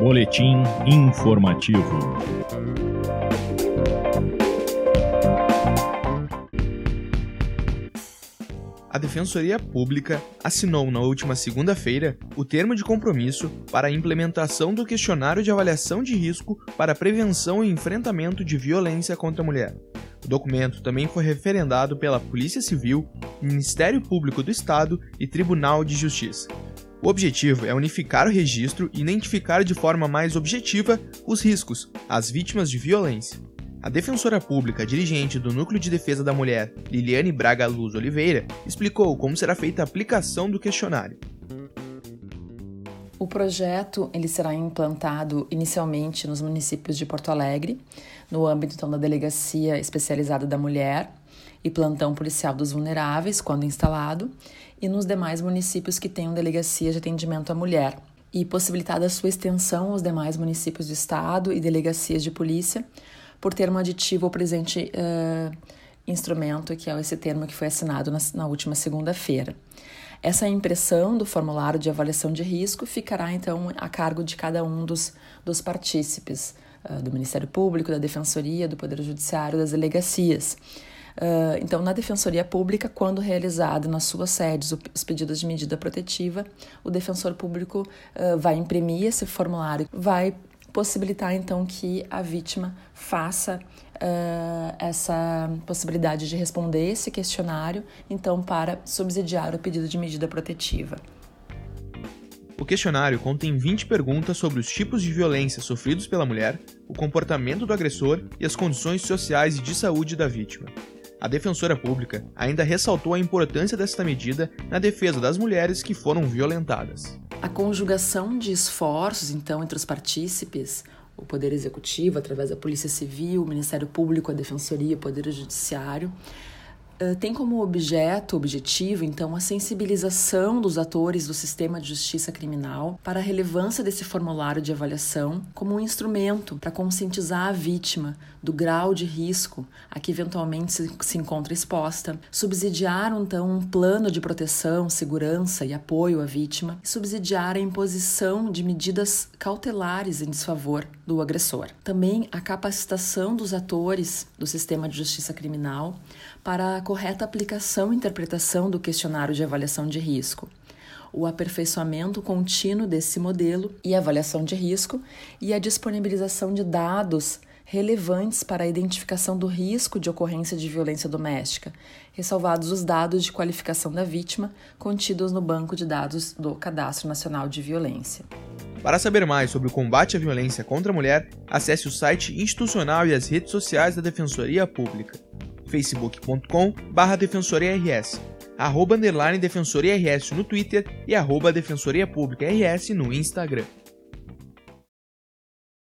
Boletim informativo. A Defensoria Pública assinou na última segunda-feira o termo de compromisso para a implementação do questionário de avaliação de risco para prevenção e enfrentamento de violência contra a mulher. O documento também foi referendado pela Polícia Civil, Ministério Público do Estado e Tribunal de Justiça. O objetivo é unificar o registro e identificar de forma mais objetiva os riscos às vítimas de violência. A defensora pública dirigente do Núcleo de Defesa da Mulher, Liliane Braga Luz Oliveira, explicou como será feita a aplicação do questionário. O projeto ele será implantado inicialmente nos municípios de Porto Alegre, no âmbito então, da Delegacia Especializada da Mulher e Plantão Policial dos Vulneráveis, quando instalado, e nos demais municípios que tenham delegacia de atendimento à mulher, e possibilitada sua extensão aos demais municípios do estado e delegacias de polícia, por termo aditivo ao presente uh, instrumento, que é esse termo que foi assinado na, na última segunda-feira. Essa impressão do formulário de avaliação de risco ficará, então, a cargo de cada um dos, dos partícipes, uh, do Ministério Público, da Defensoria, do Poder Judiciário, das delegacias. Uh, então, na Defensoria Pública, quando realizado nas suas sedes os pedidos de medida protetiva, o defensor público uh, vai imprimir esse formulário, vai possibilitar então que a vítima faça uh, essa possibilidade de responder esse questionário, então para subsidiar o pedido de medida protetiva. O questionário contém 20 perguntas sobre os tipos de violência sofridos pela mulher, o comportamento do agressor e as condições sociais e de saúde da vítima. A defensora pública ainda ressaltou a importância desta medida na defesa das mulheres que foram violentadas. A conjugação de esforços, então, entre os partícipes, o Poder Executivo, através da Polícia Civil, o Ministério Público, a Defensoria, o Poder Judiciário, tem como objeto, objetivo, então, a sensibilização dos atores do sistema de justiça criminal para a relevância desse formulário de avaliação como um instrumento para conscientizar a vítima do grau de risco a que eventualmente se, se encontra exposta, subsidiar, então, um plano de proteção, segurança e apoio à vítima, e subsidiar a imposição de medidas cautelares em desfavor do agressor. Também a capacitação dos atores do sistema de justiça criminal para a correta aplicação e interpretação do questionário de avaliação de risco, o aperfeiçoamento contínuo desse modelo e avaliação de risco e a disponibilização de dados relevantes para a identificação do risco de ocorrência de violência doméstica, ressalvados os dados de qualificação da vítima contidos no banco de dados do Cadastro Nacional de Violência. Para saber mais sobre o combate à violência contra a mulher, acesse o site institucional e as redes sociais da Defensoria Pública facebook.com barra defensoriars, arroba underline defensoriars no Twitter e arroba defensoria rs no Instagram.